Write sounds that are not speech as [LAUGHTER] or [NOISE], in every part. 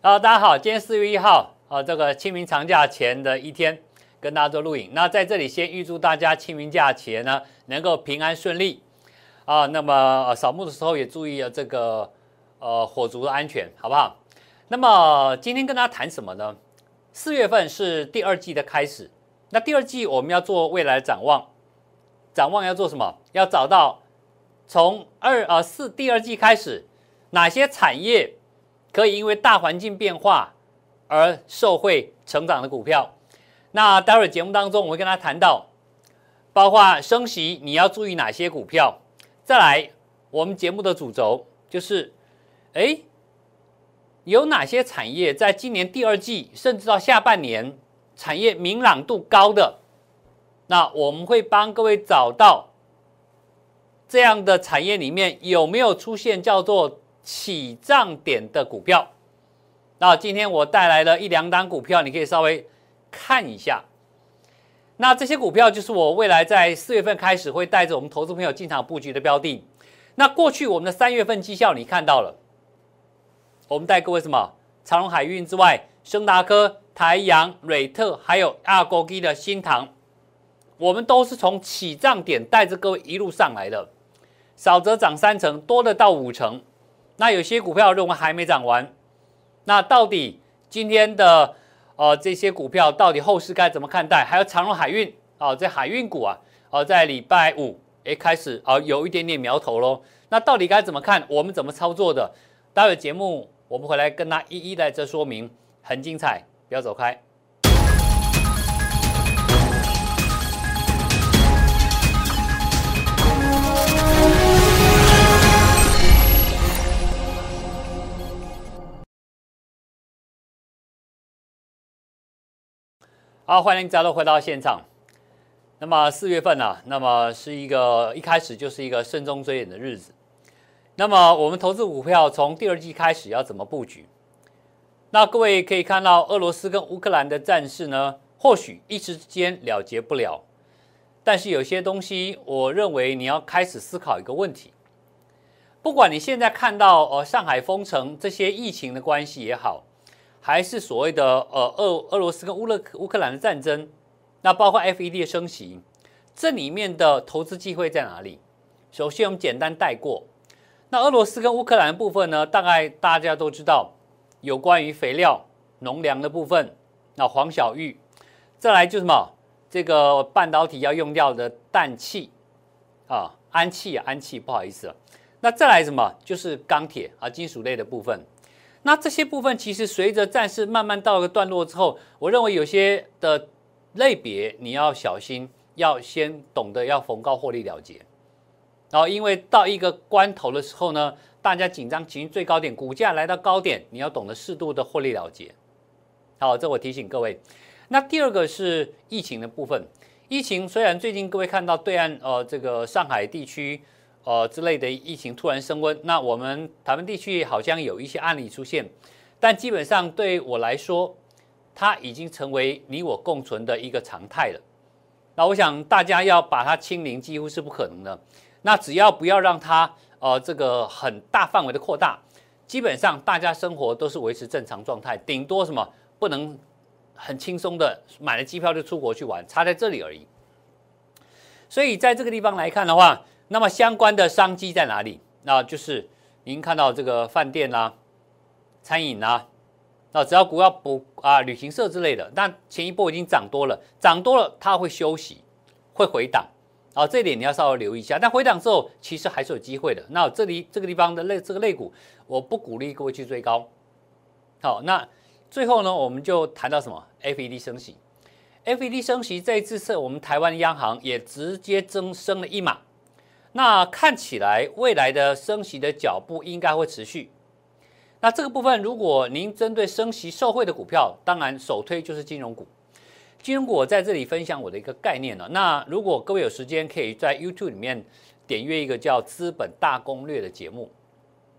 啊，大家好，今天四月一号，啊，这个清明长假前的一天，跟大家做录影。那在这里先预祝大家清明假前呢能够平安顺利，啊，那么扫墓的时候也注意了这个呃火烛的安全，好不好？那么今天跟大家谈什么呢？四月份是第二季的开始，那第二季我们要做未来展望，展望要做什么？要找到从二呃四第二季开始哪些产业。可以因为大环境变化而受惠成长的股票，那待会儿节目当中我会跟他谈到，包括升息你要注意哪些股票。再来，我们节目的主轴就是，哎，有哪些产业在今年第二季甚至到下半年产业明朗度高的，那我们会帮各位找到这样的产业里面有没有出现叫做。起涨点的股票，那今天我带来了一两档股票，你可以稍微看一下。那这些股票就是我未来在四月份开始会带着我们投资朋友进场布局的标的。那过去我们的三月份绩效你看到了，我们带各位什么？长荣海运之外，升达科、台阳、瑞特，还有阿国基的新塘，我们都是从起涨点带着各位一路上来的，少则涨三成，多的到五成。那有些股票认为还没涨完，那到底今天的呃这些股票到底后市该怎么看待？还有长荣海运啊，这海运股啊，哦在礼拜五诶开始啊有一点点苗头喽。那到底该怎么看？我们怎么操作的？待会节目我们回来跟他一一来这说明，很精彩，不要走开。好，欢迎大家回到现场。那么四月份呢？那么是一个一开始就是一个慎重追远的日子。那么我们投资股票从第二季开始要怎么布局？那各位可以看到，俄罗斯跟乌克兰的战事呢，或许一时之间了结不了，但是有些东西，我认为你要开始思考一个问题。不管你现在看到呃上海封城这些疫情的关系也好。还是所谓的呃俄俄罗斯跟乌勒乌克兰的战争，那包括 F E D 的升息，这里面的投资机会在哪里？首先我们简单带过，那俄罗斯跟乌克兰的部分呢，大概大家都知道，有关于肥料、农粮的部分，那黄小玉，再来就什么这个半导体要用掉的氮气啊，氨气啊，氨气不好意思，那再来什么就是钢铁啊，金属类的部分。那这些部分其实随着战事慢慢到了段落之后，我认为有些的类别你要小心，要先懂得要逢高获利了结。然后因为到一个关头的时候呢，大家紧张情绪最高点，股价来到高点，你要懂得适度的获利了结。好，这我提醒各位。那第二个是疫情的部分，疫情虽然最近各位看到对岸呃这个上海地区。呃，之类的疫情突然升温，那我们台湾地区好像有一些案例出现，但基本上对我来说，它已经成为你我共存的一个常态了。那我想大家要把它清零，几乎是不可能的。那只要不要让它呃这个很大范围的扩大，基本上大家生活都是维持正常状态，顶多什么不能很轻松的买了机票就出国去玩，差在这里而已。所以在这个地方来看的话，那么相关的商机在哪里？那就是您看到这个饭店啦、餐饮啦，那只要股票不啊旅行社之类的，那前一波已经涨多了，涨多了它会休息，会回档，啊，这一点你要稍微留意一下。但回档之后其实还是有机会的。那这里这个地方的类这个类股，我不鼓励各位去追高。好，那最后呢，我们就谈到什么？FED 升息，FED 升息这一次是我们台湾央行也直接增升了一码。那看起来未来的升息的脚步应该会持续。那这个部分，如果您针对升息受惠的股票，当然首推就是金融股。金融股我在这里分享我的一个概念了。那如果各位有时间，可以在 YouTube 里面点阅一个叫《资本大攻略》的节目。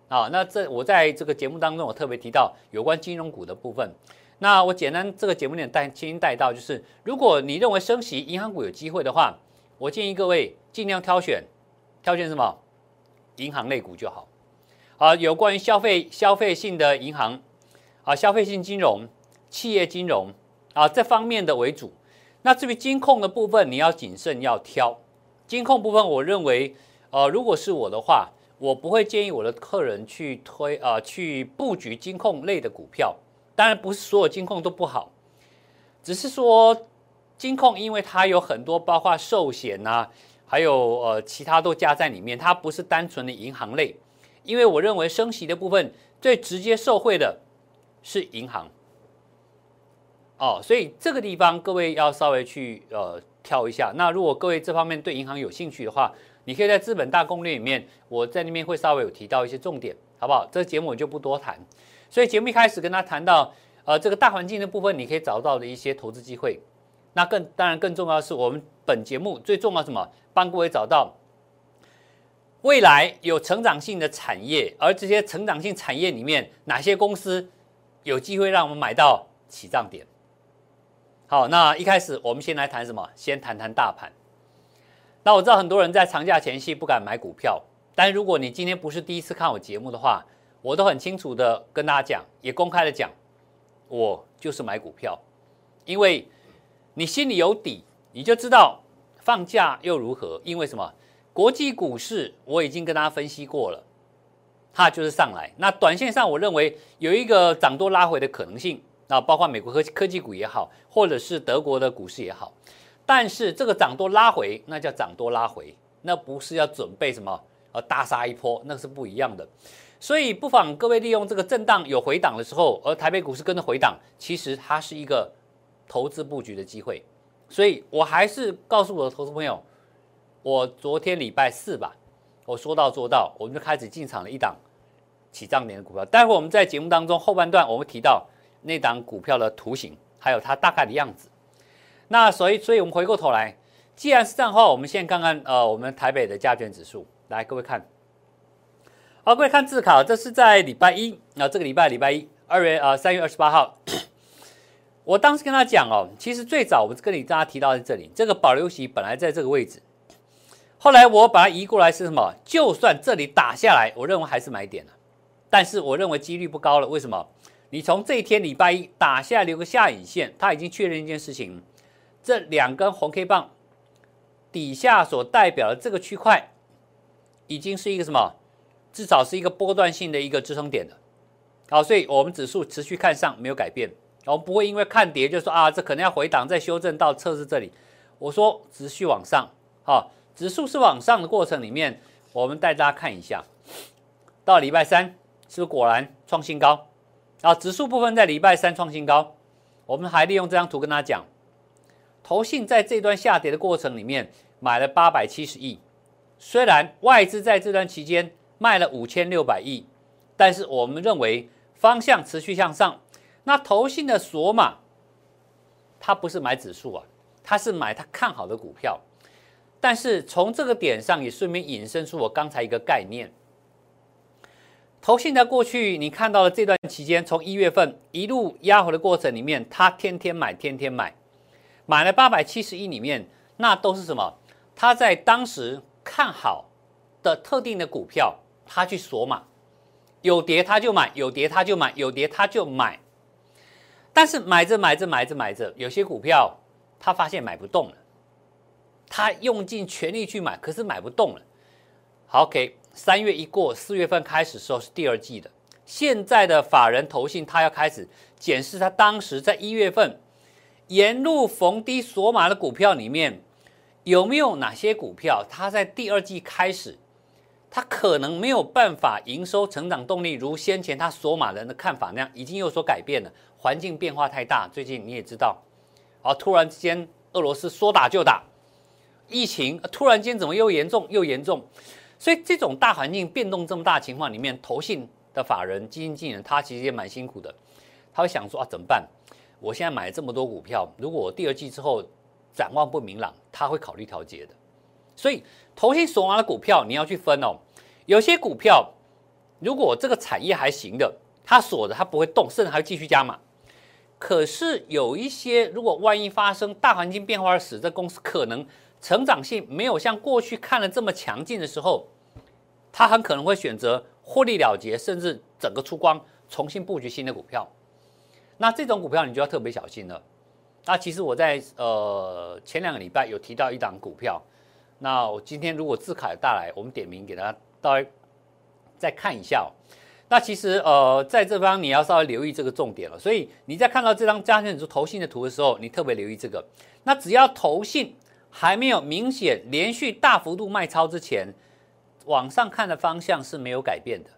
啊，那这我在这个节目当中，我特别提到有关金融股的部分。那我简单这个节目点带轻轻带到，就是如果你认为升息银行股有机会的话，我建议各位尽量挑选。挑选什么？银行类股就好。好，有关于消费消费性的银行，啊消费性金融、企业金融啊这方面的为主。那至于金控的部分，你要谨慎要挑。金控部分，我认为，呃，如果是我的话，我不会建议我的客人去推啊去布局金控类的股票。当然，不是所有金控都不好，只是说金控因为它有很多包括寿险呐，还有呃其他都加在里面，它不是单纯的银行类。因为我认为升息的部分最直接受惠的是银行。哦，所以这个地方各位要稍微去呃挑一下。那如果各位这方面对银行有兴趣的话，你可以在资本大攻略里面，我在那边会稍微有提到一些重点，好不好？这个节目我就不多谈。所以节目一开始跟他谈到呃这个大环境的部分，你可以找到的一些投资机会。那更当然更重要的是，我们本节目最重要什么？帮各位找到未来有成长性的产业，而这些成长性产业里面哪些公司有机会让我们买到起涨点？好，那一开始我们先来谈什么？先谈谈大盘。那我知道很多人在长假前夕不敢买股票，但如果你今天不是第一次看我节目的话，我都很清楚的跟大家讲，也公开的讲，我就是买股票，因为你心里有底，你就知道放假又如何？因为什么？国际股市我已经跟大家分析过了，它就是上来。那短线上我认为有一个涨多拉回的可能性。那包括美国科科技股也好，或者是德国的股市也好，但是这个涨多拉回，那叫涨多拉回，那不是要准备什么呃大杀一波，那是不一样的。所以不妨各位利用这个震荡有回档的时候，而台北股市跟着回档，其实它是一个投资布局的机会。所以我还是告诉我的投资朋友，我昨天礼拜四吧，我说到做到，我们就开始进场了一档起涨点的股票。待会我们在节目当中后半段我们提到。那档股票的图形，还有它大概的样子。那所以，所以我们回过头来，既然是这样的话，我们先看看呃，我们台北的加权指数。来，各位看，好，各位看自考，这是在礼拜一啊，这个礼拜礼拜一，二月呃三月二十八号。我当时跟他讲哦，其实最早我跟你大家提到在这里，这个保留席本来在这个位置，后来我把它移过来是什么？就算这里打下来，我认为还是买点了，但是我认为几率不高了。为什么？你从这一天礼拜一打下留个下影线，它已经确认一件事情：这两根红 K 棒底下所代表的这个区块，已经是一个什么？至少是一个波段性的一个支撑点的。好，所以我们指数持续看上，没有改变。我们不会因为看跌就说啊，这可能要回档再修正到测试这里。我说持续往上，好，指数是往上的过程里面，我们带大家看一下，到礼拜三是不是果然创新高？啊，指数部分在礼拜三创新高，我们还利用这张图跟大家讲，投信在这段下跌的过程里面买了八百七十亿，虽然外资在这段期间卖了五千六百亿，但是我们认为方向持续向上。那投信的索码，它不是买指数啊，它是买它看好的股票，但是从这个点上也顺便引申出我刚才一个概念。投信在过去，你看到的这段期间，从一月份一路压回的过程里面，他天天买，天天买，买了八百七十亿里面，那都是什么？他在当时看好的特定的股票，他去锁码，有跌他就买，有跌他就买，有跌他就买。但是买着买着买着买着，有些股票他发现买不动了，他用尽全力去买，可是买不动了。好，OK。三月一过，四月份开始的时候是第二季的。现在的法人投信，他要开始检视他当时在一月份沿路逢低锁码的股票里面，有没有哪些股票，它在第二季开始，它可能没有办法营收成长动力如先前他索马人的看法那样，已经有所改变了。环境变化太大，最近你也知道，啊，突然之间俄罗斯说打就打，疫情突然间怎么又严重又严重？所以这种大环境变动这么大情况里面，投信的法人、基金经理人，他其实也蛮辛苦的。他会想说啊，怎么办？我现在买了这么多股票，如果我第二季之后展望不明朗，他会考虑调节的。所以投信所拿的股票，你要去分哦。有些股票，如果这个产业还行的，它锁的它不会动，甚至还会继续加码。可是有一些，如果万一发生大环境变化而使这公司可能。成长性没有像过去看的这么强劲的时候，他很可能会选择获利了结，甚至整个出光，重新布局新的股票。那这种股票你就要特别小心了。那其实我在呃前两个礼拜有提到一档股票，那我今天如果字卡带来，我们点名给大家稍微再看一下哦。那其实呃在这方你要稍微留意这个重点了。所以你在看到这张加权指数头信的图的时候，你特别留意这个。那只要头信还没有明显连续大幅度卖超之前，往上看的方向是没有改变的。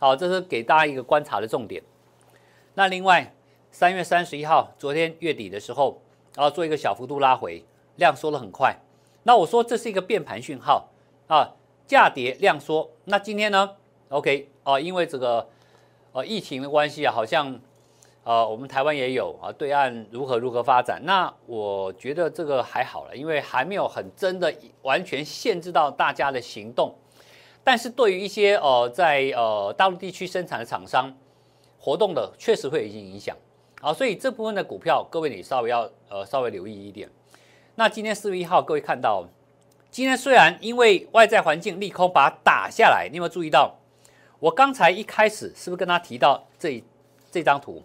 好，这是给大家一个观察的重点。那另外，三月三十一号，昨天月底的时候，然后做一个小幅度拉回，量缩的很快。那我说这是一个变盘讯号啊，价跌量缩。那今天呢？OK 啊，因为这个呃疫情的关系啊，好像呃我们台湾也有啊，对岸如何如何发展？那我觉得这个还好了，因为还没有很真的完全限制到大家的行动。但是对于一些呃在呃大陆地区生产的厂商活动的，确实会有一些影响啊，所以这部分的股票，各位你稍微要呃稍微留意一点。那今天四月一号，各位看到，今天虽然因为外在环境利空把它打下来，你有没有注意到？我刚才一开始是不是跟他提到这这张图？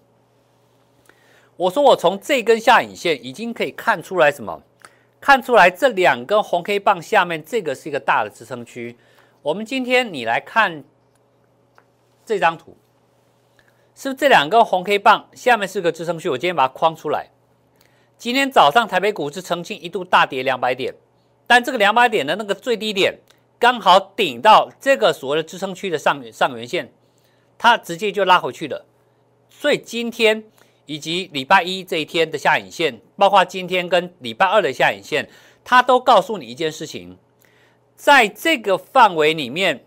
我说我从这根下影线已经可以看出来什么？看出来这两根红 K 棒下面这个是一个大的支撑区。我们今天你来看这张图，是不是这两根红 K 棒下面是个支撑区？我今天把它框出来。今天早上台北股市曾经一度大跌两百点，但这个两百点的那个最低点刚好顶到这个所谓的支撑区的上上缘线，它直接就拉回去了。所以今天以及礼拜一这一天的下影线，包括今天跟礼拜二的下影线，它都告诉你一件事情。在这个范围里面，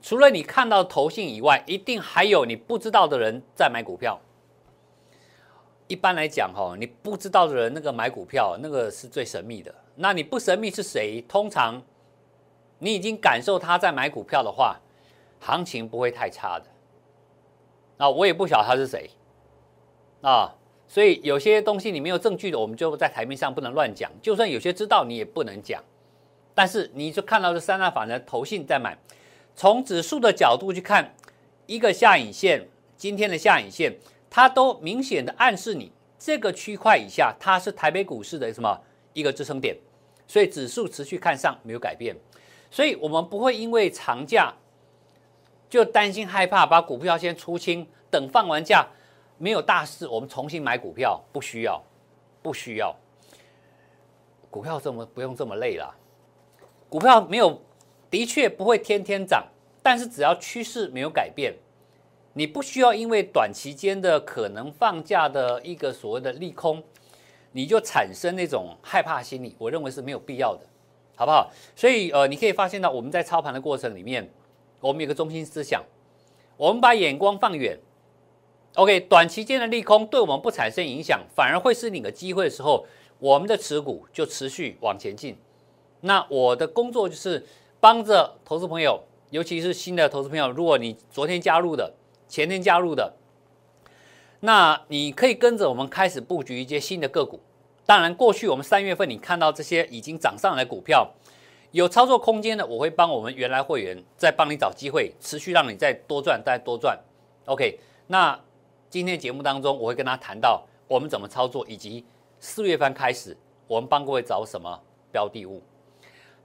除了你看到投信以外，一定还有你不知道的人在买股票。一般来讲，哈，你不知道的人那个买股票，那个是最神秘的。那你不神秘是谁？通常你已经感受他在买股票的话，行情不会太差的。那我也不晓得他是谁啊。所以有些东西你没有证据的，我们就在台面上不能乱讲。就算有些知道，你也不能讲。但是你就看到这三大法人投信在买，从指数的角度去看，一个下影线，今天的下影线，它都明显的暗示你这个区块以下，它是台北股市的什么一个支撑点。所以指数持续看上没有改变。所以我们不会因为长假就担心害怕，把股票先出清，等放完假。没有大事，我们重新买股票不需要，不需要。股票这么不用这么累了，股票没有，的确不会天天涨，但是只要趋势没有改变，你不需要因为短期间的可能放假的一个所谓的利空，你就产生那种害怕心理，我认为是没有必要的，好不好？所以呃，你可以发现到我们在操盘的过程里面，我们有个中心思想，我们把眼光放远。OK，短期间的利空对我们不产生影响，反而会是你的机会的时候，我们的持股就持续往前进。那我的工作就是帮着投资朋友，尤其是新的投资朋友，如果你昨天加入的、前天加入的，那你可以跟着我们开始布局一些新的个股。当然，过去我们三月份你看到这些已经涨上来股票，有操作空间的，我会帮我们原来会员再帮你找机会，持续让你再多赚、再多赚。OK，那。今天节目当中，我会跟他谈到我们怎么操作，以及四月份开始我们帮各位找什么标的物。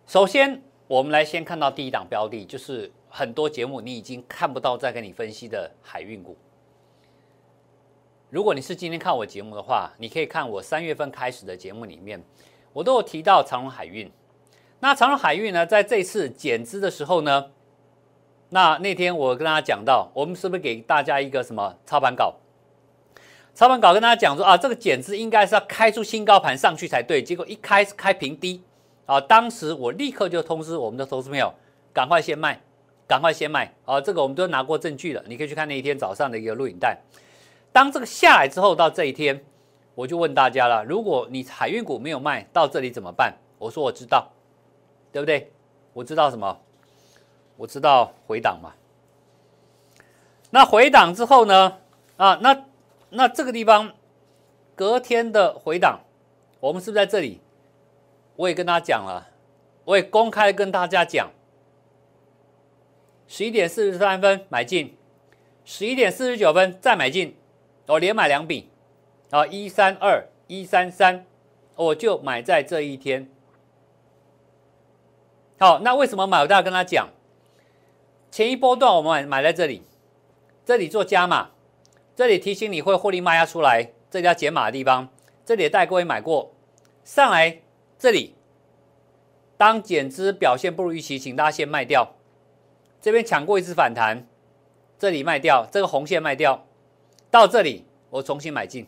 首先，我们来先看到第一档标的，就是很多节目你已经看不到在跟你分析的海运股。如果你是今天看我节目的话，你可以看我三月份开始的节目里面，我都有提到长荣海运。那长荣海运呢，在这次减资的时候呢？那那天我跟大家讲到，我们是不是给大家一个什么操盘稿？操盘稿跟大家讲说啊，这个减资应该是要开出新高盘上去才对，结果一开开平低啊，当时我立刻就通知我们的投资朋友，赶快先卖，赶快先卖啊！这个我们都拿过证据了，你可以去看那一天早上的一个录影带。当这个下来之后，到这一天，我就问大家了，如果你海运股没有卖到这里怎么办？我说我知道，对不对？我知道什么？我知道回档嘛，那回档之后呢？啊，那那这个地方隔天的回档，我们是不是在这里？我也跟大家讲了，我也公开跟大家讲，十一点四十三分买进，十一点四十九分再买进，我连买两笔，啊，一三二一三三，我就买在这一天。好，那为什么买？我都要跟他讲，前一波段我们买买在这里，这里做加码，这里提醒你会获利卖压出来，这里要减码的地方，这里也带各位买过，上来这里，当减资表现不如预期，请大家先卖掉，这边抢过一次反弹，这里卖掉，这个红线卖掉，到这里我重新买进，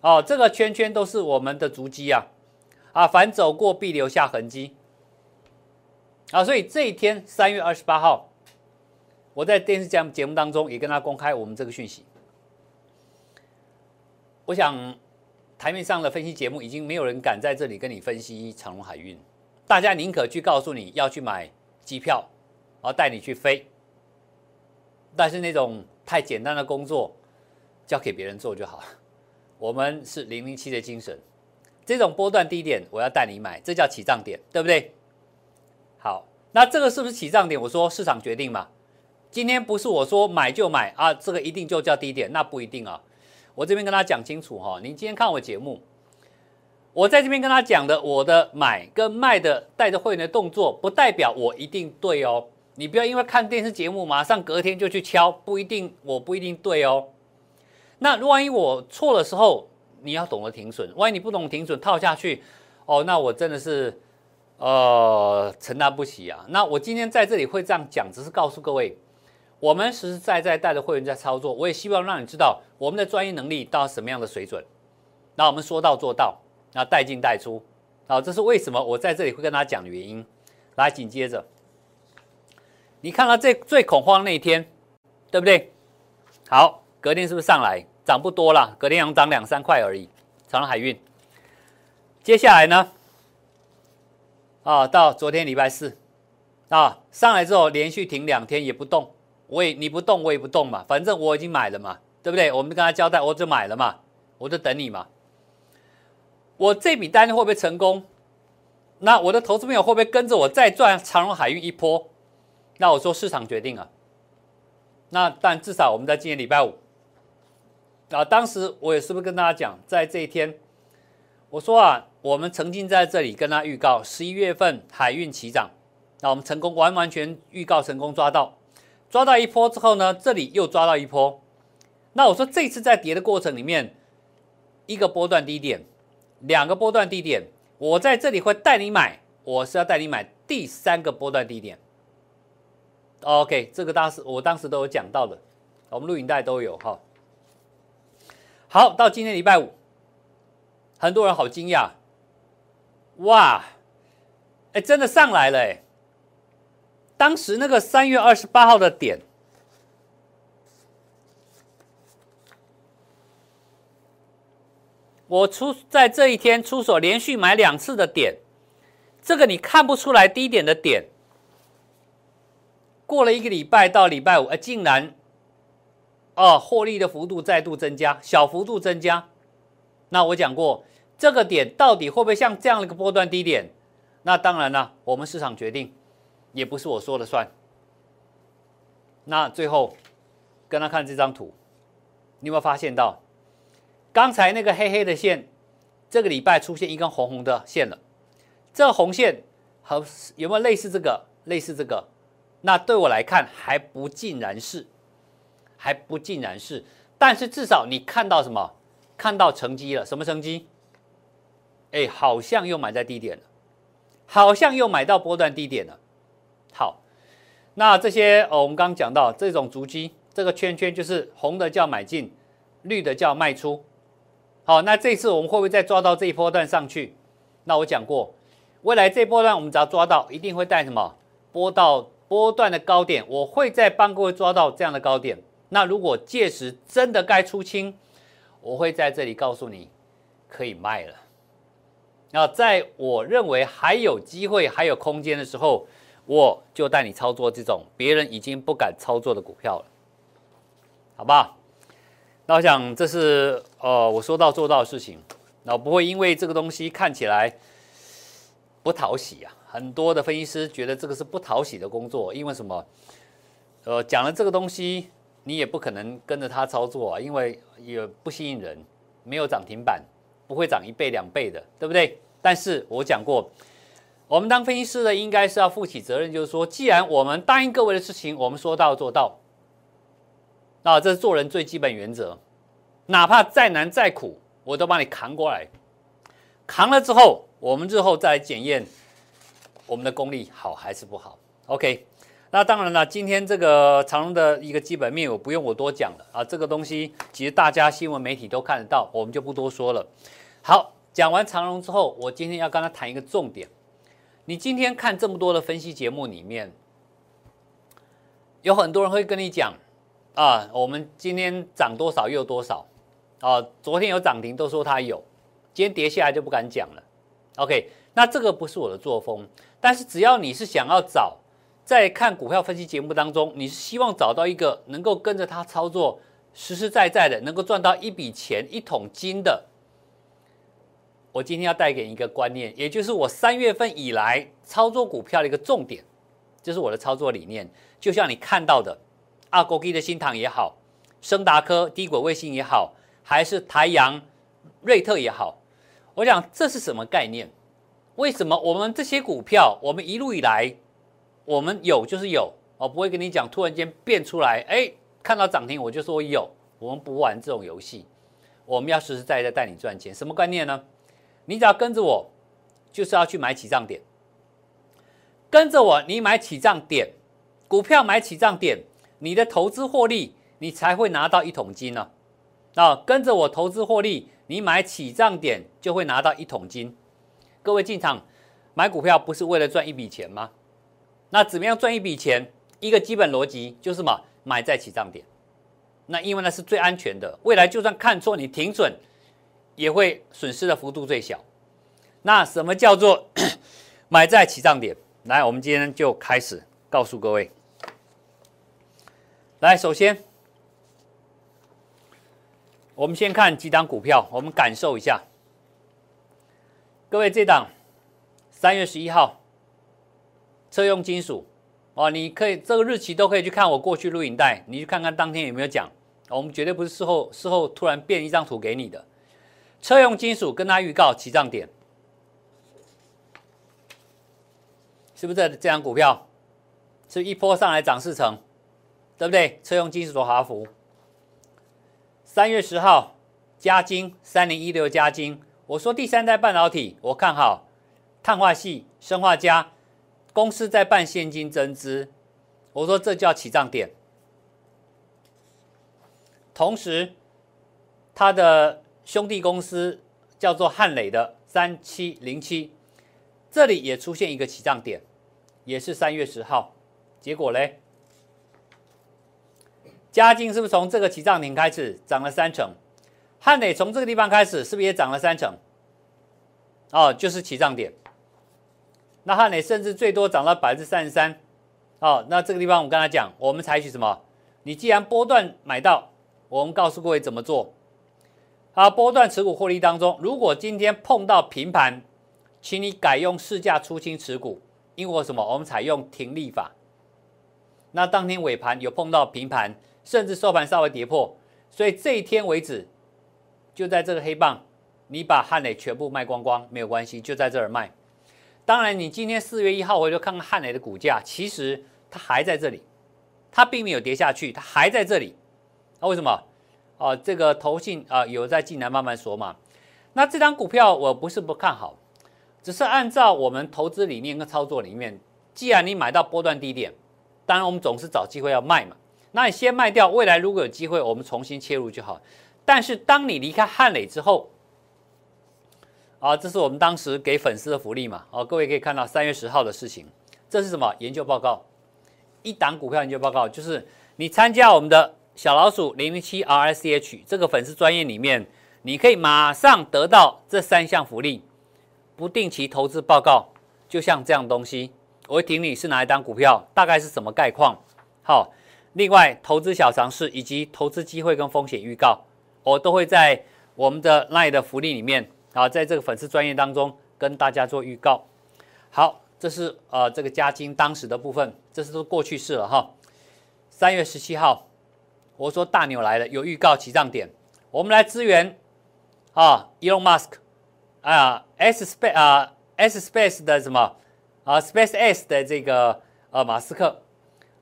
哦，这个圈圈都是我们的足迹啊，啊，凡走过必留下痕迹。啊，所以这一天三月二十八号，我在电视节节目当中也跟他公开我们这个讯息。我想台面上的分析节目已经没有人敢在这里跟你分析长隆海运，大家宁可去告诉你要去买机票，然后带你去飞。但是那种太简单的工作，交给别人做就好了。我们是零零七的精神，这种波段低点我要带你买，这叫起涨点，对不对？好，那这个是不是起涨点？我说市场决定嘛。今天不是我说买就买啊，这个一定就叫低点，那不一定啊。我这边跟他讲清楚哈，您今天看我节目，我在这边跟他讲的，我的买跟卖的带着会员的动作，不代表我一定对哦。你不要因为看电视节目，马上隔天就去敲，不一定，我不一定对哦。那万一我错的时候，你要懂得停损。万一你不懂停损套下去，哦，那我真的是。呃，承担不起啊！那我今天在这里会这样讲，只是告诉各位，我们实实在在带着会员在操作。我也希望让你知道我们的专业能力到什么样的水准。那我们说到做到，那带进带出，好，这是为什么我在这里会跟大家讲的原因。来，紧接着，你看到这最恐慌那一天，对不对？好，隔天是不是上来涨不多了？隔天阳涨两三块而已，长隆海运。接下来呢？啊，到昨天礼拜四，啊上来之后连续停两天也不动，我也你不动我也不动嘛，反正我已经买了嘛，对不对？我们跟他交代，我就买了嘛，我就等你嘛。我这笔单会不会成功？那我的投资朋友会不会跟着我再赚长荣海运一波？那我说市场决定啊。那但至少我们在今年礼拜五，啊，当时我也是不是跟大家讲，在这一天，我说啊。我们曾经在这里跟他预告十一月份海运起涨，那我们成功完完全预告成功抓到，抓到一波之后呢，这里又抓到一波。那我说这次在跌的过程里面，一个波段低点，两个波段低点，我在这里会带你买，我是要带你买第三个波段低点。OK，这个当时我当时都有讲到的，我们录影带都有哈。好，到今天礼拜五，很多人好惊讶。哇，哎，真的上来了哎！当时那个三月二十八号的点，我出在这一天出手连续买两次的点，这个你看不出来低点的点，过了一个礼拜到礼拜五，哎，竟然，哦，获利的幅度再度增加，小幅度增加。那我讲过。这个点到底会不会像这样的一个波段低点？那当然了，我们市场决定，也不是我说了算。那最后跟他看这张图，你有没有发现到，刚才那个黑黑的线，这个礼拜出现一根红红的线了？这红线和有没有类似这个？类似这个？那对我来看还不尽然是，还不尽然是。但是至少你看到什么？看到成绩了？什么成绩？哎，好像又买在低点了，好像又买到波段低点了。好，那这些哦，我们刚刚讲到这种足迹，这个圈圈就是红的叫买进，绿的叫卖出。好，那这次我们会不会再抓到这一波段上去？那我讲过，未来这波段我们只要抓到，一定会带什么波到波段的高点，我会再帮各位抓到这样的高点。那如果届时真的该出清，我会在这里告诉你，可以卖了。那在我认为还有机会、还有空间的时候，我就带你操作这种别人已经不敢操作的股票了，好吧？那我想这是呃我说到做到的事情，那我不会因为这个东西看起来不讨喜啊。很多的分析师觉得这个是不讨喜的工作，因为什么？呃，讲了这个东西，你也不可能跟着他操作啊，因为也不吸引人，没有涨停板，不会涨一倍两倍的，对不对？但是我讲过，我们当分析师的应该是要负起责任，就是说，既然我们答应各位的事情，我们说到做到，那这是做人最基本原则，哪怕再难再苦，我都帮你扛过来。扛了之后，我们日后再来检验我们的功力好还是不好。OK。那当然了，今天这个长隆的一个基本面，我不用我多讲了啊。这个东西其实大家新闻媒体都看得到，我们就不多说了。好，讲完长隆之后，我今天要跟他谈一个重点。你今天看这么多的分析节目里面，有很多人会跟你讲啊，我们今天涨多少又多少啊，昨天有涨停都说它有，今天跌下来就不敢讲了。OK，那这个不是我的作风，但是只要你是想要找。在看股票分析节目当中，你是希望找到一个能够跟着他操作、实实在在的能够赚到一笔钱、一桶金的。我今天要带给你一个观念，也就是我三月份以来操作股票的一个重点，这是我的操作理念。就像你看到的，阿国基的新塘也好，升达科低轨卫星也好，还是台阳、瑞特也好，我想这是什么概念？为什么我们这些股票，我们一路以来？我们有就是有，我不会跟你讲，突然间变出来，哎，看到涨停我就说有。我们不玩这种游戏，我们要实实在在带你赚钱。什么观念呢？你只要跟着我，就是要去买起涨点。跟着我，你买起涨点，股票买起涨点，你的投资获利，你才会拿到一桶金呢。啊，跟着我投资获利，你买起涨点就会拿到一桶金。各位进场买股票不是为了赚一笔钱吗？那怎么样赚一笔钱？一个基本逻辑就是嘛？买在起涨点。那因为那是最安全的，未来就算看错你停损，也会损失的幅度最小。那什么叫做 [COUGHS] 买在起涨点？来，我们今天就开始告诉各位。来，首先我们先看几档股票，我们感受一下。各位，这档三月十一号。车用金属，哦，你可以这个日期都可以去看我过去录影带，你去看看当天有没有讲。我们绝对不是事后事后突然变一张图给你的。车用金属跟他预告起涨点，是不是这这张股票是一波上来涨四成，对不对？车用金属的华孚，三月十号，嘉金三零一六嘉金，我说第三代半导体我看好，碳化系、生化加。公司在办现金增资，我说这叫起涨点。同时，他的兄弟公司叫做汉磊的三七零七，这里也出现一个起涨点，也是三月十号。结果嘞，嘉靖是不是从这个起涨点开始涨了三成？汉磊从这个地方开始是不是也涨了三成？哦，就是起涨点。那汉磊甚至最多涨到百分之三十三，哦，那这个地方我跟他讲，我们采取什么？你既然波段买到，我们告诉各位怎么做。啊，波段持股获利当中，如果今天碰到平盘，请你改用市价出清持股，因为什么？我们采用停利法。那当天尾盘有碰到平盘，甚至收盘稍微跌破，所以这一天为止，就在这个黑棒，你把汉磊全部卖光光没有关系，就在这儿卖。当然，你今天四月一号回头看看汉雷的股价，其实它还在这里，它并没有跌下去，它还在这里。那为什么？哦，这个投信啊有在进来慢慢说嘛。那这张股票我不是不看好，只是按照我们投资理念跟操作里面，既然你买到波段低点，当然我们总是找机会要卖嘛。那你先卖掉，未来如果有机会，我们重新切入就好。但是当你离开汉磊之后，啊，这是我们当时给粉丝的福利嘛？哦，各位可以看到三月十号的事情，这是什么研究报告？一档股票研究报告，就是你参加我们的小老鼠零零七 RSH 这个粉丝专业里面，你可以马上得到这三项福利：不定期投资报告，就像这样东西，我会提你是哪一档股票，大概是什么概况。好，另外投资小常识以及投资机会跟风险预告，我都会在我们的 Line 的福利里面。好，在这个粉丝专业当中跟大家做预告。好，这是呃这个加金当时的部分，这是都过去式了哈。三月十七号，我说大牛来了，有预告起涨点，我们来支援啊，Elon Musk 啊，S Space 啊，S Space 的什么啊，Space X 的这个呃马斯克，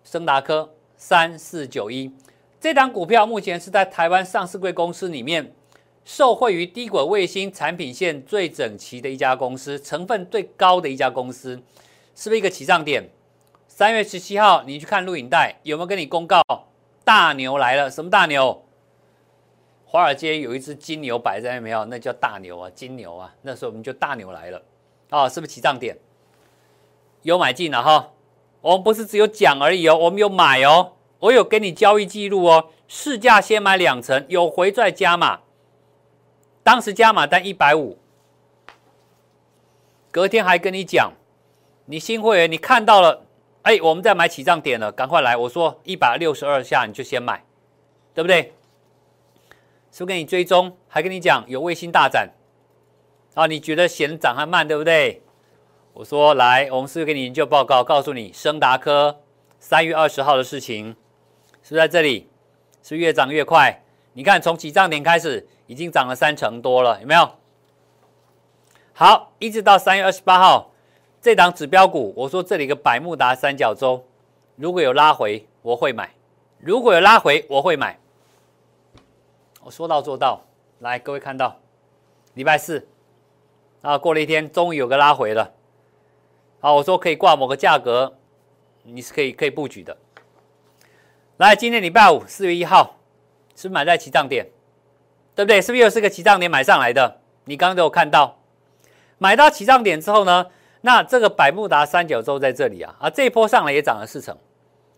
升达科三四九一，这档股票目前是在台湾上市贵公司里面。受惠于低轨卫星产品线最整齐的一家公司，成分最高的一家公司，是不是一个起涨点？三月十七号，你去看录影带，有没有跟你公告大牛来了？什么大牛？华尔街有一只金牛摆在那没有？那叫大牛啊，金牛啊。那时候我们就大牛来了啊，是不是起涨点？有买进了哈，我们不是只有讲而已哦，我们有买哦，我有给你交易记录哦，市价先买两成，有回再加码。当时加码单一百五，隔天还跟你讲，你新会员你看到了，哎，我们在买起涨点了，赶快来！我说一百六十二下你就先买，对不对？是不是给你追踪？还跟你讲有卫星大展啊？你觉得嫌涨还慢，对不对？我说来，我们是不是给你研究报告，告诉你升达科三月二十号的事情，是不是在这里？是越涨越快？你看从起涨点开始。已经涨了三成多了，有没有？好，一直到三月二十八号，这档指标股，我说这里个百慕达三角洲，如果有拉回，我会买；如果有拉回，我会买。我说到做到，来，各位看到，礼拜四啊，过了一天，终于有个拉回了。好，我说可以挂某个价格，你是可以可以布局的。来，今天礼拜五，四月一号，是买在起涨点。对不对？是不是又是个起涨点买上来的？你刚刚都有看到，买到起涨点之后呢，那这个百慕达三角洲在这里啊，啊，这一波上来也涨了四成，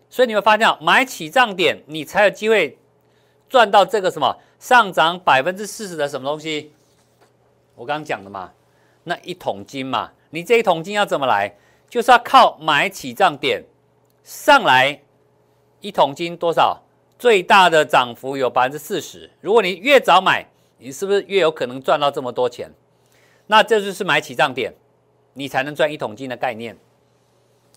所以你会发现，买起涨点你才有机会赚到这个什么上涨百分之四十的什么东西？我刚刚讲的嘛，那一桶金嘛，你这一桶金要怎么来？就是要靠买起涨点上来，一桶金多少？最大的涨幅有百分之四十。如果你越早买，你是不是越有可能赚到这么多钱？那这就是买起涨点，你才能赚一桶金的概念。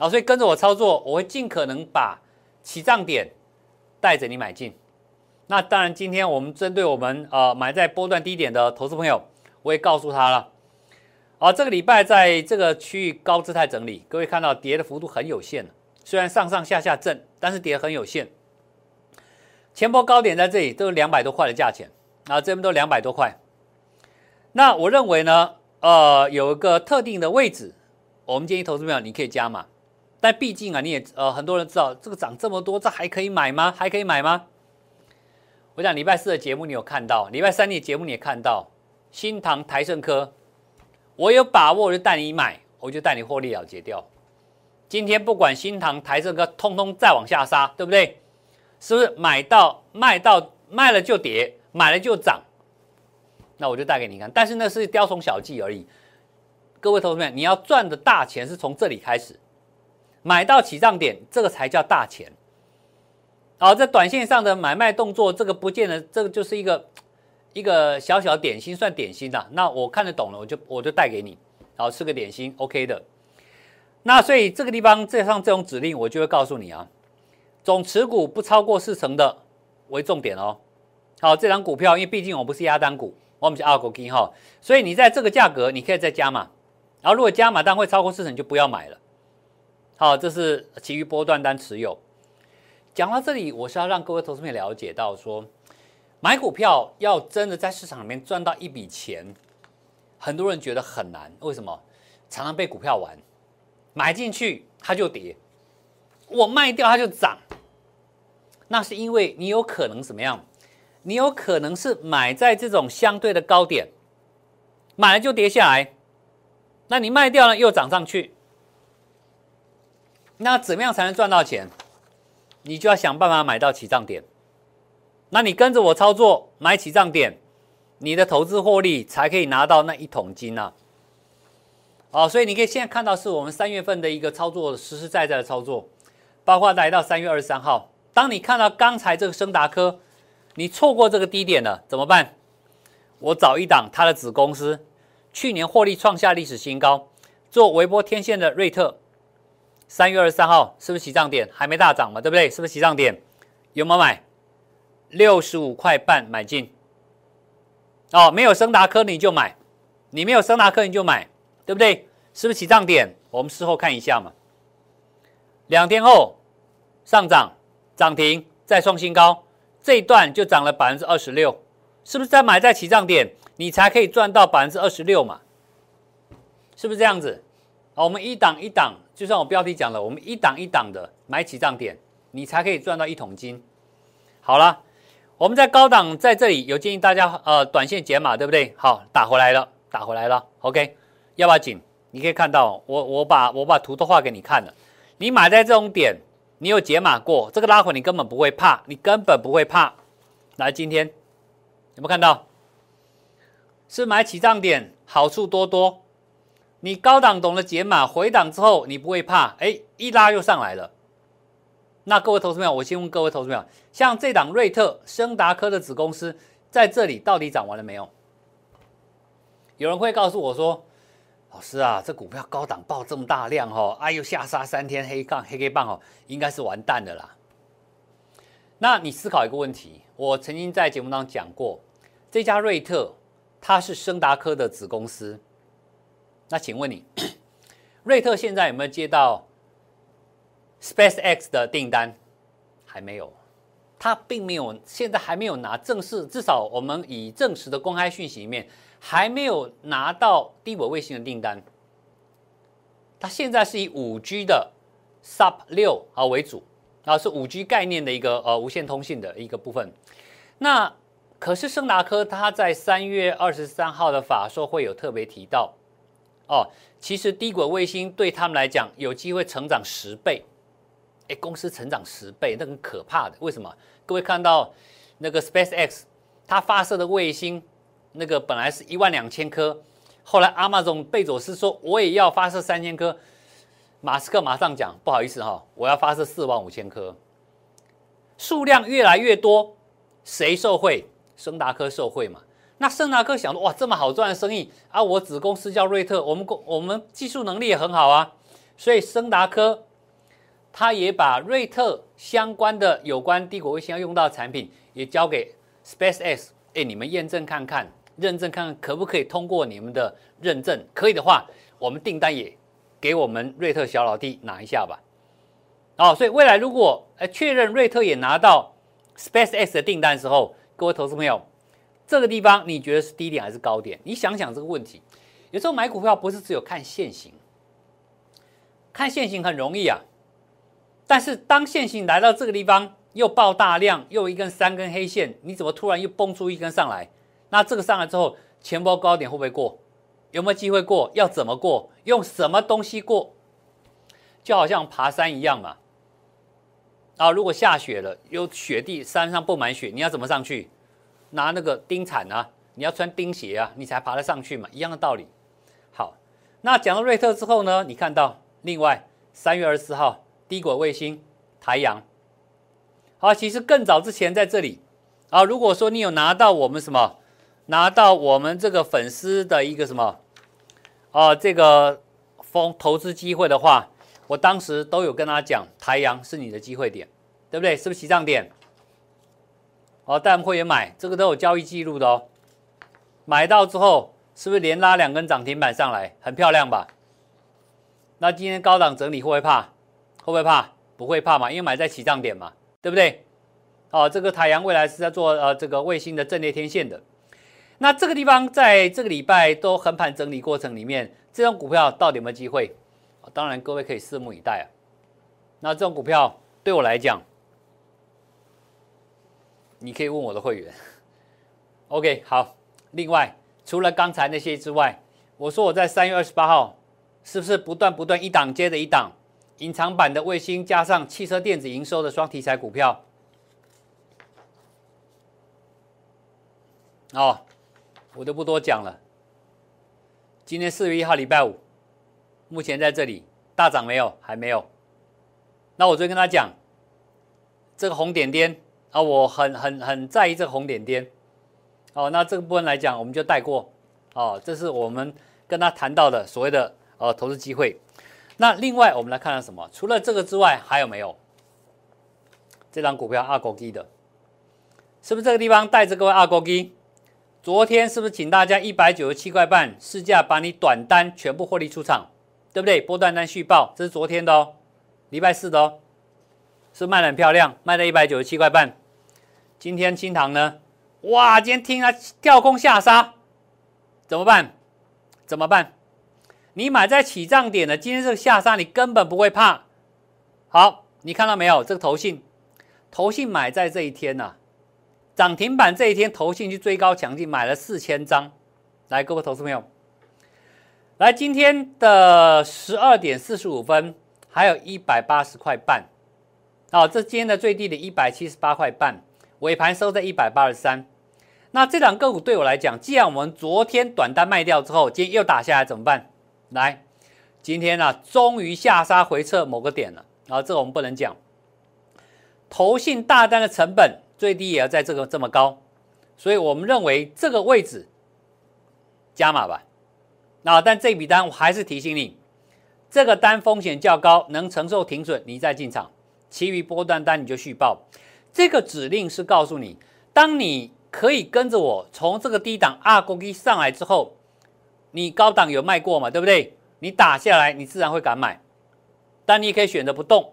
好，所以跟着我操作，我会尽可能把起涨点带着你买进。那当然，今天我们针对我们呃买在波段低点的投资朋友，我也告诉他了。好，这个礼拜在这个区域高姿态整理，各位看到跌的幅度很有限虽然上上下下震，但是跌很有限。前波高点在这里都是两百多块的价钱啊，这边都两百多块。那我认为呢，呃，有一个特定的位置，我们建议投资朋友你可以加嘛。但毕竟啊，你也呃很多人知道这个涨这么多，这还可以买吗？还可以买吗？我讲礼拜四的节目你有看到，礼拜三的节目你也看到，新唐台盛科，我有把握我就带你买，我就带你获利了结掉。今天不管新唐台盛科通通再往下杀，对不对？是不是买到卖到卖了就跌，买了就涨？那我就带给你看。但是那是雕虫小技而已。各位投资们，你要赚的大钱是从这里开始，买到起涨点，这个才叫大钱。好，在短线上的买卖动作，这个不见得，这个就是一个一个小小点心，算点心的。那我看得懂了，我就我就带给你，好吃个点心，OK 的。那所以这个地方这上这种指令，我就会告诉你啊。总持股不超过四成的为重点哦。好，这张股票，因为毕竟我不是压单股，我们是二股基哈，所以你在这个价格你可以再加码。然后如果加码单会超过四成，就不要买了。好，这是其余波段单持有。讲到这里，我是要让各位投资朋友了解到，说买股票要真的在市场里面赚到一笔钱，很多人觉得很难。为什么？常常被股票玩，买进去它就跌。我卖掉它就涨，那是因为你有可能怎么样？你有可能是买在这种相对的高点，买了就跌下来，那你卖掉了又涨上去，那怎么样才能赚到钱？你就要想办法买到起涨点，那你跟着我操作买起涨点，你的投资获利才可以拿到那一桶金啊！哦，所以你可以现在看到是我们三月份的一个操作实实在在的操作。包括来到三月二十三号，当你看到刚才这个升达科，你错过这个低点了，怎么办？我找一档它的子公司，去年获利创下历史新高，做微波天线的瑞特，三月二十三号是不是起涨点？还没大涨嘛，对不对？是不是起涨点？有没有买？六十五块半买进。哦，没有升达科你就买，你没有升达科你就买，对不对？是不是起涨点？我们事后看一下嘛。两天后上涨涨停再创新高，这一段就涨了百分之二十六，是不是在买在起涨点，你才可以赚到百分之二十六嘛？是不是这样子？好，我们一档一档，就像我标题讲了，我们一档一档的买起涨点，你才可以赚到一桶金。好了，我们在高档在这里有建议大家呃短线解码，对不对？好，打回来了，打回来了。OK，要不要紧？你可以看到我我把我把图都画给你看了。你买在这种点，你有解码过这个拉回，你根本不会怕，你根本不会怕。来，今天有没有看到？是买起涨点，好处多多。你高档懂了解码，回档之后你不会怕，哎，一拉又上来了。那各位投资朋友，我先问各位投资朋友，像这档瑞特、升达科的子公司在这里到底涨完了没有？有人会告诉我说，老师啊，这股票高档爆这么大量哦，哎呦下杀三天黑杠黑黑棒哦，应该是完蛋的啦。那你思考一个问题，我曾经在节目当中讲过，这家瑞特它是升达科的子公司。那请问你，瑞特现在有没有接到 SpaceX 的订单？还没有，他并没有，现在还没有拿正式，至少我们以正式的公开讯息里面还没有拿到低轨卫星的订单。它现在是以五 G 的 Sub 六啊为主，啊是五 G 概念的一个呃无线通信的一个部分。那可是盛达科它在三月二十三号的法说会有特别提到。哦，其实低轨卫星对他们来讲有机会成长十倍，哎，公司成长十倍，那很可怕的。为什么？各位看到那个 SpaceX，它发射的卫星，那个本来是一万两千颗，后来阿马总贝佐斯说我也要发射三千颗，马斯克马上讲不好意思哈，我要发射四万五千颗，数量越来越多，谁受贿？升达科受贿嘛。那圣达科想说，哇，这么好赚的生意啊！我子公司叫瑞特，我们公我们技术能力也很好啊，所以圣达科他也把瑞特相关的有关帝国卫星要用到的产品也交给 SpaceX，哎，你们验证看看，认证看看可不可以通过你们的认证，可以的话，我们订单也给我们瑞特小老弟拿一下吧。哦，所以未来如果呃确认瑞特也拿到 SpaceX 的订单的时候，各位投资朋友。这个地方你觉得是低点还是高点？你想想这个问题。有时候买股票不是只有看现行，看现行很容易啊。但是当现行来到这个地方又爆大量，又一根三根黑线，你怎么突然又蹦出一根上来？那这个上来之后，前波高点会不会过？有没有机会过？要怎么过？用什么东西过？就好像爬山一样嘛。啊，如果下雪了，有雪地，山上布满雪，你要怎么上去？拿那个钉铲啊，你要穿钉鞋啊，你才爬得上去嘛，一样的道理。好，那讲到瑞特之后呢，你看到另外三月二十四号低轨卫星台阳，好，其实更早之前在这里啊，如果说你有拿到我们什么，拿到我们这个粉丝的一个什么，啊，这个风投资机会的话，我当时都有跟他讲，台阳是你的机会点，对不对？是不是起涨点？哦，带会员买这个都有交易记录的哦。买到之后是不是连拉两根涨停板上来，很漂亮吧？那今天高档整理会不会怕？会不会怕？不会怕嘛，因为买在起涨点嘛，对不对？哦，这个太阳未来是在做呃这个卫星的阵列天线的。那这个地方在这个礼拜都横盘整理过程里面，这种股票到底有没有机会？当然各位可以拭目以待啊。那这种股票对我来讲。你可以问我的会员，OK，好。另外，除了刚才那些之外，我说我在三月二十八号，是不是不断不断一档接着一档，隐藏版的卫星加上汽车电子营收的双题材股票？哦，我就不多讲了。今天四月一号礼拜五，目前在这里大涨没有？还没有。那我就跟他讲，这个红点点。啊，我很很很在意这个红点点，哦，那这个部分来讲，我们就带过，哦，这是我们跟他谈到的所谓的呃投资机会。那另外我们来看看什么？除了这个之外，还有没有这张股票阿狗基的是不是这个地方带着各位二勾机？昨天是不是请大家一百九十七块半市价把你短单全部获利出场，对不对？波段单续报，这是昨天的哦，礼拜四的哦，是卖的很漂亮，卖在一百九十七块半。今天新塘呢？哇，今天听啊跳空下杀，怎么办？怎么办？你买在起涨点的，今天这个下杀你根本不会怕。好，你看到没有？这个投信，投信买在这一天呐。涨停板这一天，投信去追高强劲，买了四千张。来，各位投资朋友，来今天的十二点四十五分，还有一百八十块半。哦，这今天的最低的一百七十八块半，尾盘收在一百八十三。那这两个股对我来讲，既然我们昨天短单卖掉之后，今天又打下来怎么办？来，今天呢，终于下杀回撤某个点了。然后这个我们不能讲，投信大单的成本。最低也要在这个这么高，所以我们认为这个位置加码吧。那但这笔单我还是提醒你，这个单风险较高，能承受停损，你再进场；其余波段单你就续报。这个指令是告诉你，当你可以跟着我从这个低档二公一上来之后，你高档有卖过嘛？对不对？你打下来，你自然会敢买。但你也可以选择不动，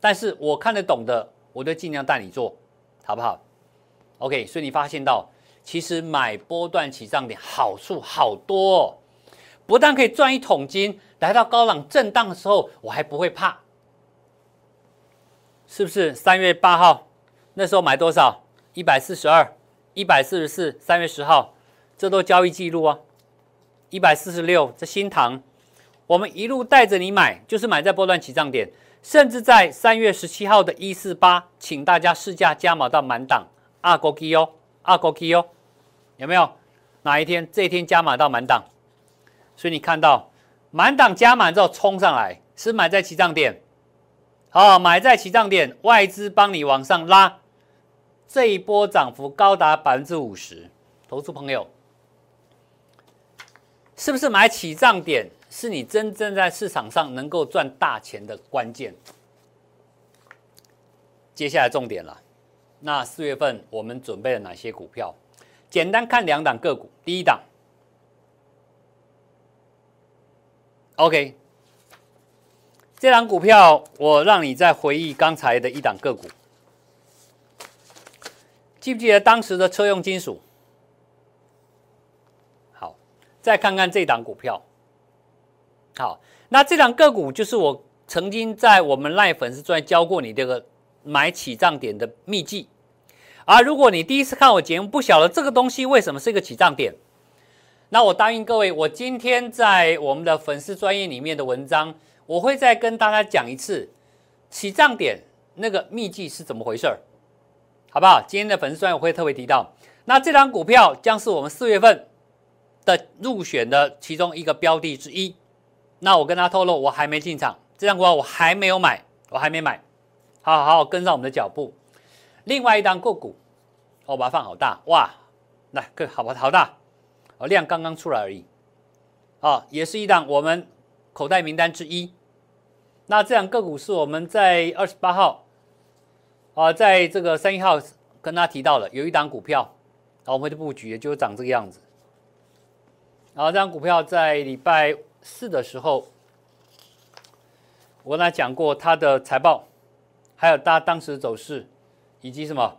但是我看得懂的，我就尽量带你做。好不好？OK，所以你发现到，其实买波段起涨点好处好多，哦，不但可以赚一桶金，来到高档震荡的时候，我还不会怕，是不是？三月八号那时候买多少？一百四十二，一百四十四。三月十号，这都交易记录啊，一百四十六。这新塘，我们一路带着你买，就是买在波段起涨点。甚至在三月十七号的一四八，请大家试驾加码到满档二勾 K 哦，二勾 K 哦，有没有？哪一天？这一天加码到满档，所以你看到满档加满之后冲上来，是买在起涨点，好，买在起涨点，外资帮你往上拉，这一波涨幅高达百分之五十，投资朋友是不是买起涨点？是你真正在市场上能够赚大钱的关键。接下来重点了，那四月份我们准备了哪些股票？简单看两档个股，第一档，OK，这档股票我让你再回忆刚才的一档个股，记不记得当时的车用金属？好，再看看这档股票。好，那这两个股就是我曾经在我们赖粉丝专教过你这个买起涨点的秘籍。而如果你第一次看我节目，不晓得这个东西为什么是一个起涨点，那我答应各位，我今天在我们的粉丝专业里面的文章，我会再跟大家讲一次起涨点那个秘籍是怎么回事儿，好不好？今天的粉丝专业我会特别提到，那这张股票将是我们四月份的入选的其中一个标的之一。那我跟他透露，我还没进场，这张股票我还没有买，我还没买，好好好跟上我们的脚步。另外一档个股，我把它放好大，哇，来，个好吧，好大，哦，量刚刚出来而已，哦，也是一档我们口袋名单之一。那这两个股是我们在二十八号，啊，在这个三一号跟他提到了，有一档股票，啊，我们的布局也就长这个样子。然后这张股票在礼拜。四的时候，我跟他讲过他的财报，还有他当时走势，以及什么，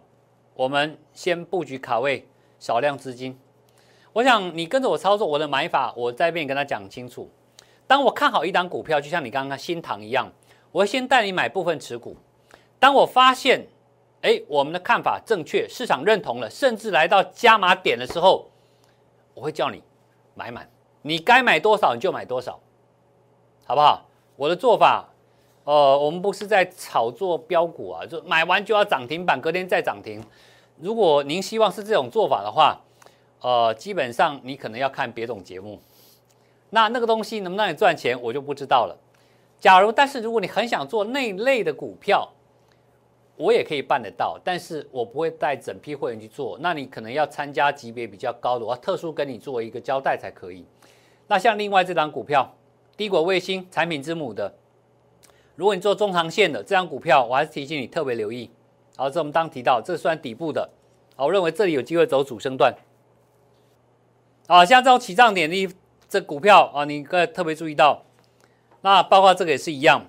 我们先布局卡位少量资金。我想你跟着我操作，我的买法我在边跟他讲清楚。当我看好一档股票，就像你刚刚新塘一样，我会先带你买部分持股。当我发现，哎，我们的看法正确，市场认同了，甚至来到加码点的时候，我会叫你买满。你该买多少你就买多少，好不好？我的做法，呃，我们不是在炒作标股啊，就买完就要涨停板，隔天再涨停。如果您希望是这种做法的话，呃，基本上你可能要看别种节目。那那个东西能不能让你赚钱，我就不知道了。假如，但是如果你很想做那类的股票，我也可以办得到，但是我不会带整批会员去做。那你可能要参加级别比较高的，我要特殊跟你做一个交代才可以。那像另外这张股票，低轨卫星产品之母的，如果你做中长线的这张股票，我还是提醒你特别留意。好，这我们刚提到，这算底部的啊，我认为这里有机会走主升段。啊，像这种起涨点的这股票啊，你可以特别注意到。那包括这个也是一样。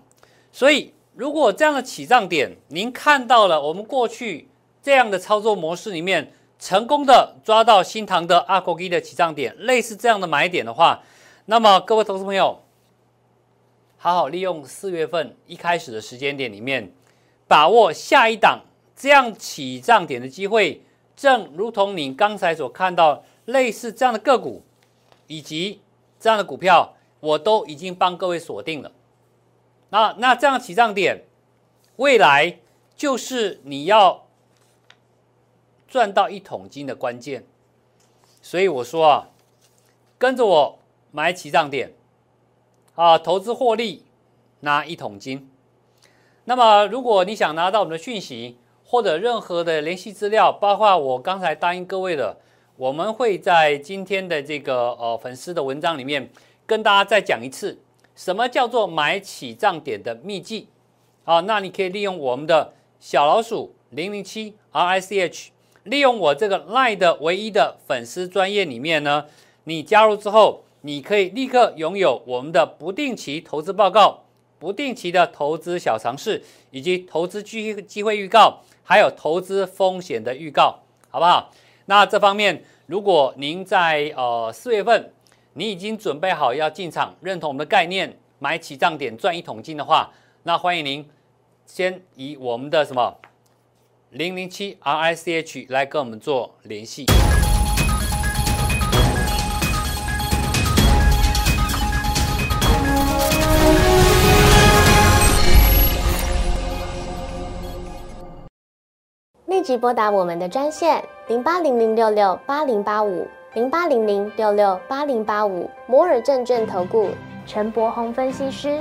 所以，如果这样的起涨点，您看到了我们过去这样的操作模式里面成功的抓到新塘的阿国基的起涨点，类似这样的买点的话，那么各位投资朋友，好好利用四月份一开始的时间点里面，把握下一档这样起涨点的机会，正如同你刚才所看到。类似这样的个股，以及这样的股票，我都已经帮各位锁定了。那那这样起涨点，未来就是你要赚到一桶金的关键。所以我说啊，跟着我买起涨点，啊，投资获利拿一桶金。那么如果你想拿到我们的讯息或者任何的联系资料，包括我刚才答应各位的。我们会在今天的这个呃粉丝的文章里面跟大家再讲一次，什么叫做买起涨点的秘籍啊？那你可以利用我们的小老鼠零零七 R I C H，利用我这个 Line 的唯一的粉丝专业里面呢，你加入之后，你可以立刻拥有我们的不定期投资报告、不定期的投资小尝试，以及投资机机会预告，还有投资风险的预告，好不好？那这方面，如果您在呃四月份，你已经准备好要进场，认同我们的概念，买起涨点赚一桶金的话，那欢迎您先以我们的什么零零七 R I C H 来跟我们做联系。立即拨打我们的专线零八零零六六八零八五零八零零六六八零八五摩尔证券投顾陈柏宏分析师。